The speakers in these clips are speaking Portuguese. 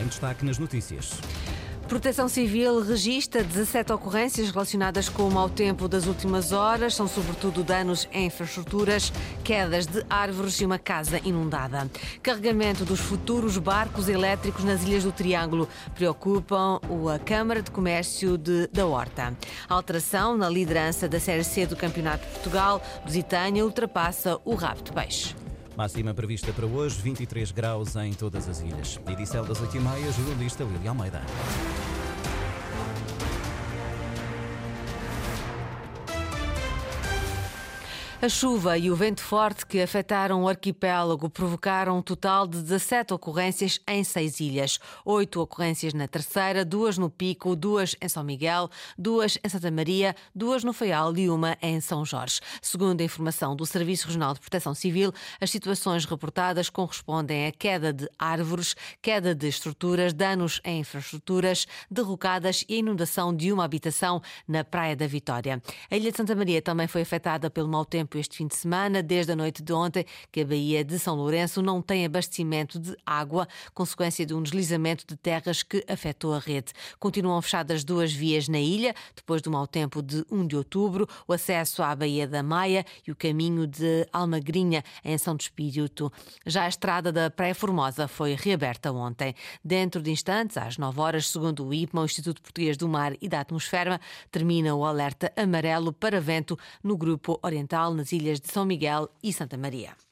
Em destaque nas notícias. Proteção Civil registra 17 ocorrências relacionadas com o mau tempo das últimas horas. São sobretudo danos em infraestruturas, quedas de árvores e uma casa inundada. Carregamento dos futuros barcos elétricos nas Ilhas do Triângulo preocupam a Câmara de Comércio de, da Horta. A alteração na liderança da Série C do Campeonato de Portugal, Lusitânia ultrapassa o rabo de peixe. Máxima prevista para hoje, 23 graus em todas as ilhas. Edição das 8h30, jornalista William Almeida. A chuva e o vento forte que afetaram o arquipélago provocaram um total de 17 ocorrências em seis ilhas. Oito ocorrências na Terceira, duas no Pico, duas em São Miguel, duas em Santa Maria, duas no Faial e uma em São Jorge. Segundo a informação do Serviço Regional de Proteção Civil, as situações reportadas correspondem a queda de árvores, queda de estruturas, danos em infraestruturas, derrocadas e inundação de uma habitação na Praia da Vitória. A Ilha de Santa Maria também foi afetada pelo mau tempo tempo este fim de semana, desde a noite de ontem, que a Baía de São Lourenço não tem abastecimento de água, consequência de um deslizamento de terras que afetou a rede. Continuam fechadas duas vias na ilha, depois do mau tempo de 1 de outubro, o acesso à Baía da Maia e o caminho de Almagrinha, em São Espírito. Já a estrada da Praia Formosa foi reaberta ontem. Dentro de instantes, às 9 horas, segundo o IPMA, o Instituto Português do Mar e da Atmosfera, termina o alerta amarelo para vento no grupo oriental nas ilhas de São Miguel e Santa Maria.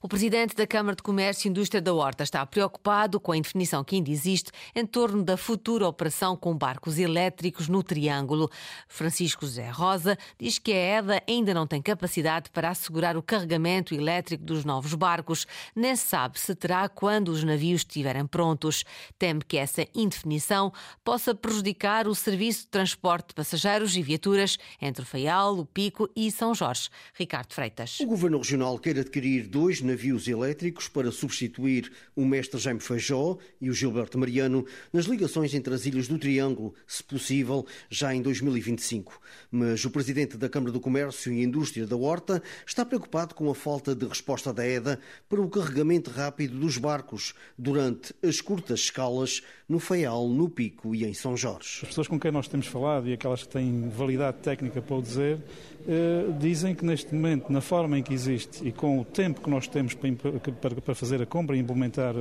O presidente da Câmara de Comércio e Indústria da Horta está preocupado com a indefinição que ainda existe em torno da futura operação com barcos elétricos no Triângulo. Francisco José Rosa diz que a EDA ainda não tem capacidade para assegurar o carregamento elétrico dos novos barcos, nem sabe se terá quando os navios estiverem prontos. Teme que essa indefinição possa prejudicar o serviço de transporte de passageiros e viaturas entre o Faial, o Pico e São Jorge. Ricardo Freitas. O Governo Regional quer adquirir dois navios elétricos para substituir o mestre Jaime Feijó e o Gilberto Mariano nas ligações entre as ilhas do Triângulo, se possível, já em 2025. Mas o presidente da Câmara do Comércio e Indústria da Horta está preocupado com a falta de resposta da EDA para o carregamento rápido dos barcos durante as curtas escalas no Faial, no Pico e em São Jorge. As pessoas com quem nós temos falado e aquelas que têm validade técnica para o dizer, eh, dizem que neste momento, na forma em que existe e com o tempo que nós temos para, fazer a compra e implementar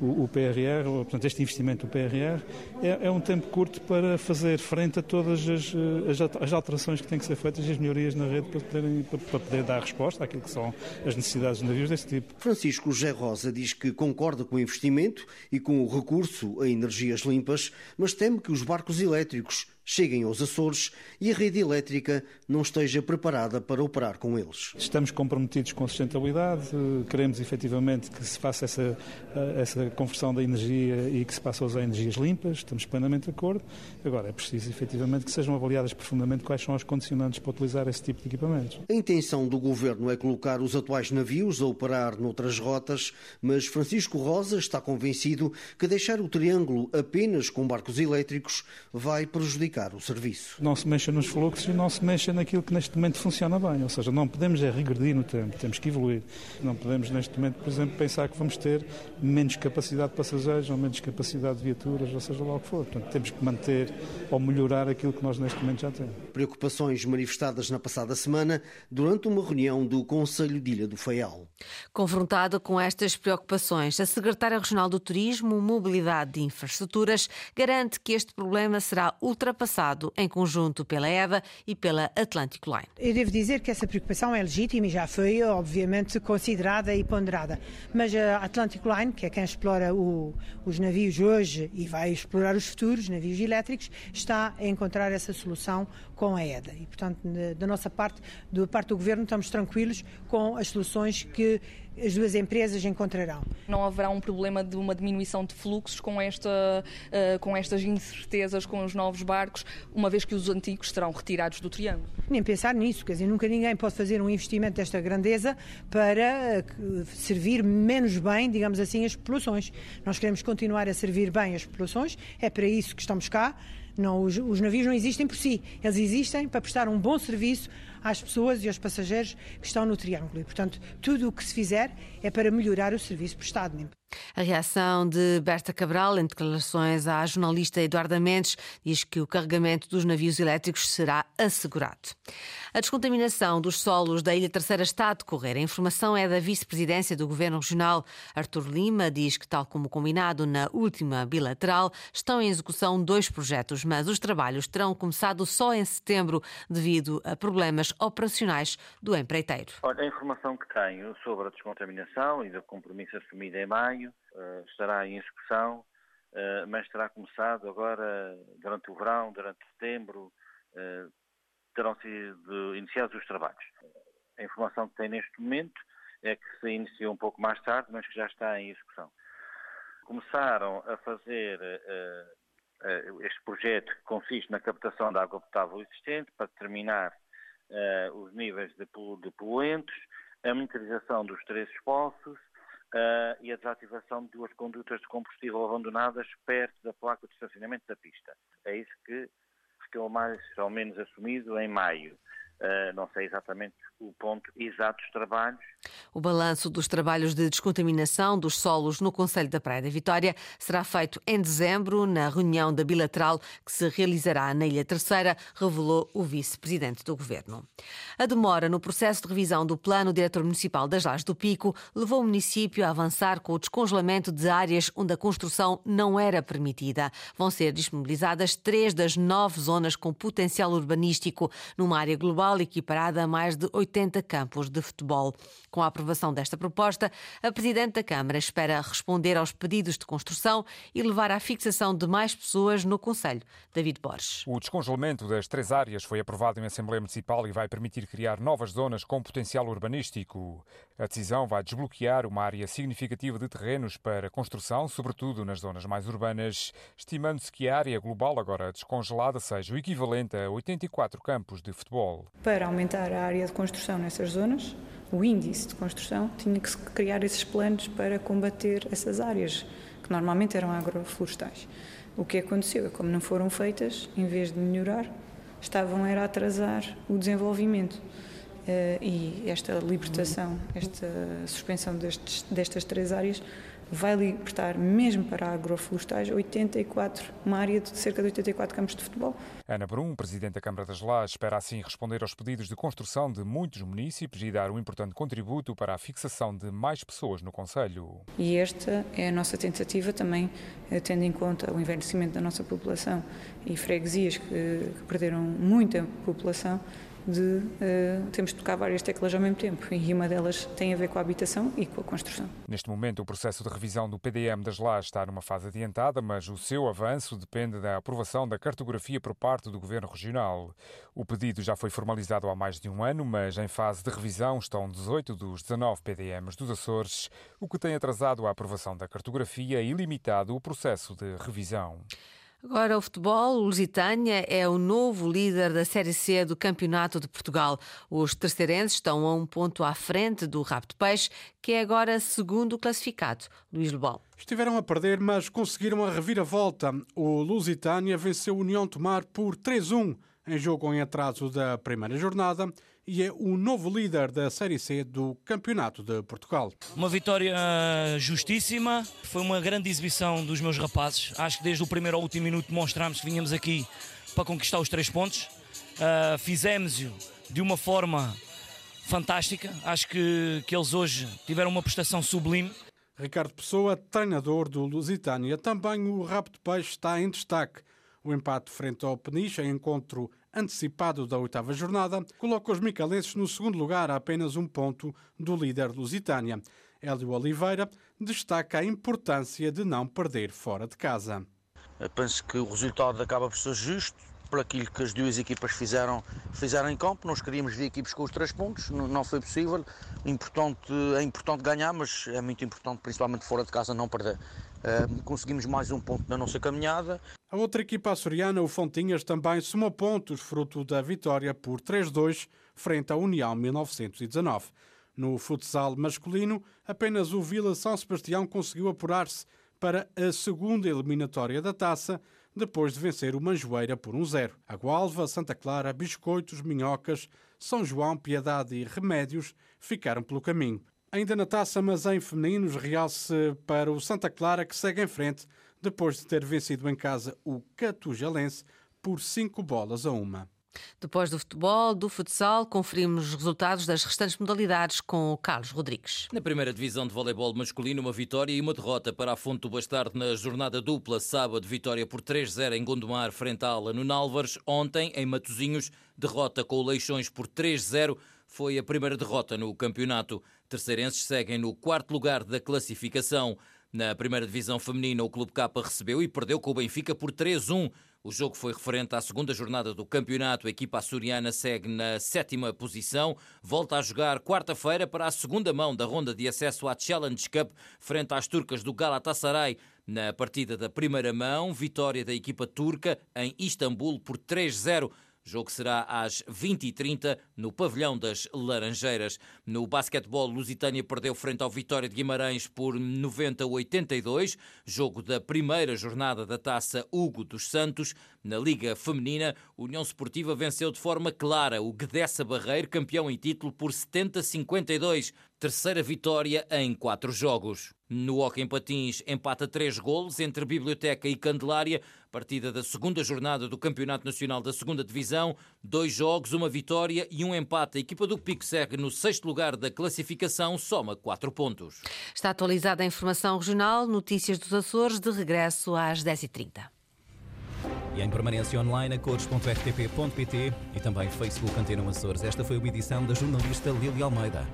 o, o PRR, portanto, este investimento do PRR, é, é, um tempo curto para fazer frente a todas as, as, as, alterações que têm que ser feitas e as melhorias na rede para, para, para poder dar resposta àquilo que são as necessidades de navios desse tipo. Francisco José Rosa diz que concorda com o investimento e com o recurso a energias limpas, mas teme que os barcos elétricos cheguem aos Açores e a rede elétrica não esteja preparada para operar com eles. Estamos comprometidos com a sustentabilidade, queremos efetivamente que se faça essa, essa conversão da energia e que se passe a usar energias limpas, estamos plenamente de acordo. Agora, é preciso efetivamente que sejam avaliadas profundamente quais são as condicionantes para utilizar esse tipo de equipamentos. A intenção do governo é colocar os atuais navios a operar noutras rotas, mas Francisco Rosa está convencido que deixar o triângulo apenas com barcos elétricos vai prejudicar o serviço. Não se mexa nos fluxos e não se mexa naquilo que neste momento funciona bem. Ou seja, não podemos é regredir no tempo, temos que evoluir. Não podemos neste momento, por exemplo, pensar que vamos ter menos capacidade de passageiros ou menos capacidade de viaturas, ou seja lá o que for. Portanto, temos que manter ou melhorar aquilo que nós neste momento já temos. Preocupações manifestadas na passada semana durante uma reunião do Conselho de Ilha do Faial. Confrontada com estas preocupações, a Secretária Regional do Turismo, Mobilidade e Infraestruturas garante que este problema será ultrapassado passado em conjunto pela EVA e pela Atlantic Line. Eu devo dizer que essa preocupação é legítima e já foi, obviamente, considerada e ponderada. Mas a Atlantic Line, que é quem explora o, os navios hoje e vai explorar os futuros navios elétricos, está a encontrar essa solução com a EDA. E, portanto, da nossa parte, da parte do Governo, estamos tranquilos com as soluções que as duas empresas encontrarão. Não haverá um problema de uma diminuição de fluxos com, esta, uh, com estas incertezas com os novos barcos, uma vez que os antigos serão retirados do Triângulo? Nem pensar nisso, quer dizer, nunca ninguém pode fazer um investimento desta grandeza para uh, servir menos bem, digamos assim, as populações. Nós queremos continuar a servir bem as populações, é para isso que estamos cá. Não, os, os, navios não existem por si, eles existem para prestar um bom serviço às pessoas e aos passageiros que estão no Triângulo. E, portanto, tudo o que se fizer é para melhorar o serviço prestado. A reação de Berta Cabral em declarações à jornalista Eduarda Mendes diz que o carregamento dos navios elétricos será assegurado. A descontaminação dos solos da Ilha Terceira está a decorrer. A informação é da vice-presidência do Governo Regional. Artur Lima diz que, tal como combinado na última bilateral, estão em execução dois projetos, mas os trabalhos terão começado só em setembro devido a problemas operacionais do empreiteiro. Olha, a informação que tenho sobre a descontaminação e do compromisso assumido em maio uh, estará em execução, uh, mas terá começado agora durante o verão, durante setembro, uh, terão sido iniciados os trabalhos. A informação que tem neste momento é que se iniciou um pouco mais tarde, mas que já está em execução. Começaram a fazer este projeto que consiste na captação da água potável existente para determinar os níveis de, poluentes, a monitorização dos três poços, uh, e a desativação de duas condutas de combustível abandonadas perto da placa de estacionamento da pista. É isso que ficou mais ou menos assumido em maio. Uh, não sei exatamente o ponto exato dos trabalhos. O balanço dos trabalhos de descontaminação dos solos no Conselho da Praia da Vitória será feito em dezembro, na reunião da bilateral que se realizará na Ilha Terceira, revelou o vice-presidente do governo. A demora no processo de revisão do Plano Diretor Municipal das Lajes do Pico levou o município a avançar com o descongelamento de áreas onde a construção não era permitida. Vão ser disponibilizadas três das nove zonas com potencial urbanístico numa área global equiparada a mais de 80 campos de futebol. Com a aprovação desta proposta, a Presidente da Câmara espera responder aos pedidos de construção e levar à fixação de mais pessoas no Conselho. David Borges. O descongelamento das três áreas foi aprovado em Assembleia Municipal e vai permitir criar novas zonas com potencial urbanístico. A decisão vai desbloquear uma área significativa de terrenos para construção, sobretudo nas zonas mais urbanas, estimando-se que a área global agora descongelada seja o equivalente a 84 campos de futebol. Para aumentar a área de construção nessas zonas, o índice de construção tinha que criar esses planos para combater essas áreas, que normalmente eram agroflorestais. O que aconteceu é como não foram feitas, em vez de melhorar, estavam era a atrasar o desenvolvimento. Uh, e esta libertação, esta suspensão destes, destas três áreas vai libertar, mesmo para agroflorestais, 84, uma área de cerca de 84 campos de futebol. Ana Brum, Presidente da Câmara das Lajes, espera assim responder aos pedidos de construção de muitos municípios e dar um importante contributo para a fixação de mais pessoas no Conselho. E esta é a nossa tentativa também, eh, tendo em conta o envelhecimento da nossa população e freguesias que, que perderam muita população, de uh, temos de tocar várias teclas ao mesmo tempo e uma delas tem a ver com a habitação e com a construção. Neste momento, o processo de revisão do PDM das lajes está numa fase adiantada, mas o seu avanço depende da aprovação da cartografia por parte do Governo Regional. O pedido já foi formalizado há mais de um ano, mas em fase de revisão estão 18 dos 19 PDMs dos Açores, o que tem atrasado a aprovação da cartografia e limitado o processo de revisão. Agora o futebol, o Lusitânia é o novo líder da Série C do Campeonato de Portugal. Os terceirenses estão a um ponto à frente do de Peixe, que é agora segundo classificado, Luís Lebol. Estiveram a perder, mas conseguiram a reviravolta. O Lusitânia venceu o União Tomar por 3-1 em jogo em atraso da primeira jornada e é o novo líder da Série C do Campeonato de Portugal. Uma vitória justíssima, foi uma grande exibição dos meus rapazes. Acho que desde o primeiro ao último minuto mostramos que vinhamos aqui para conquistar os três pontos. Uh, Fizemos-o de uma forma fantástica. Acho que, que eles hoje tiveram uma prestação sublime. Ricardo Pessoa, treinador do Lusitânia. Também o Rabo de Peixe está em destaque. O empate frente ao Peniche, em encontro antecipado da oitava jornada, coloca os micalenses no segundo lugar a apenas um ponto do líder Lusitânia. Hélio Oliveira destaca a importância de não perder fora de casa. Eu penso que o resultado acaba por ser justo, por aquilo que as duas equipas fizeram, fizeram em campo. Nós queríamos ver equipes com os três pontos, não foi possível. Importante, é importante ganhar, mas é muito importante, principalmente fora de casa, não perder. Uh, conseguimos mais um ponto na nossa caminhada. A outra equipa açoriana, o Fontinhas, também somou pontos, fruto da vitória por 3-2 frente à União 1919. No futsal masculino, apenas o Vila São Sebastião conseguiu apurar-se para a segunda eliminatória da taça, depois de vencer o Manjoeira por 1-0. Um Gualva, Santa Clara, Biscoitos, Minhocas, São João, Piedade e Remédios ficaram pelo caminho. Ainda na taça, mas em femininos, realce para o Santa Clara que segue em frente depois de ter vencido em casa o Catujalense por 5 bolas a uma. Depois do futebol, do futsal, conferimos os resultados das restantes modalidades com o Carlos Rodrigues. Na primeira divisão de voleibol masculino, uma vitória e uma derrota para a Fonte do Bastardo na jornada dupla. Sábado, vitória por 3-0 em Gondomar, frente à Ala no Nálvares. Ontem, em Matozinhos, derrota com o Leixões por 3-0. Foi a primeira derrota no campeonato. Terceirenses seguem no quarto lugar da classificação. Na primeira divisão feminina, o Clube K recebeu e perdeu com o Benfica por 3-1. O jogo foi referente à segunda jornada do campeonato. A equipa açoriana segue na sétima posição. Volta a jogar quarta-feira para a segunda mão da ronda de acesso à Challenge Cup, frente às turcas do Galatasaray. Na partida da primeira mão, vitória da equipa turca em Istambul por 3-0. Jogo será às 20h30 no Pavilhão das Laranjeiras. No basquetebol, Lusitânia perdeu frente ao Vitória de Guimarães por 90-82, jogo da primeira jornada da Taça Hugo dos Santos. Na Liga Feminina, União Esportiva venceu de forma clara o Guedessa Barreiro, campeão em título, por 70-52 terceira vitória em quatro jogos. No Hockey em Patins, empata três golos entre Biblioteca e Candelária, partida da segunda jornada do Campeonato Nacional da Segunda Divisão. Dois jogos, uma vitória e um empate. A equipa do Pico segue no sexto lugar da classificação, soma quatro pontos. Está atualizada a informação regional, notícias dos Açores, de regresso às 10h30. E em permanência online a cores.rtp.pt e também Facebook Antena Açores. Esta foi a edição da jornalista Lili Almeida.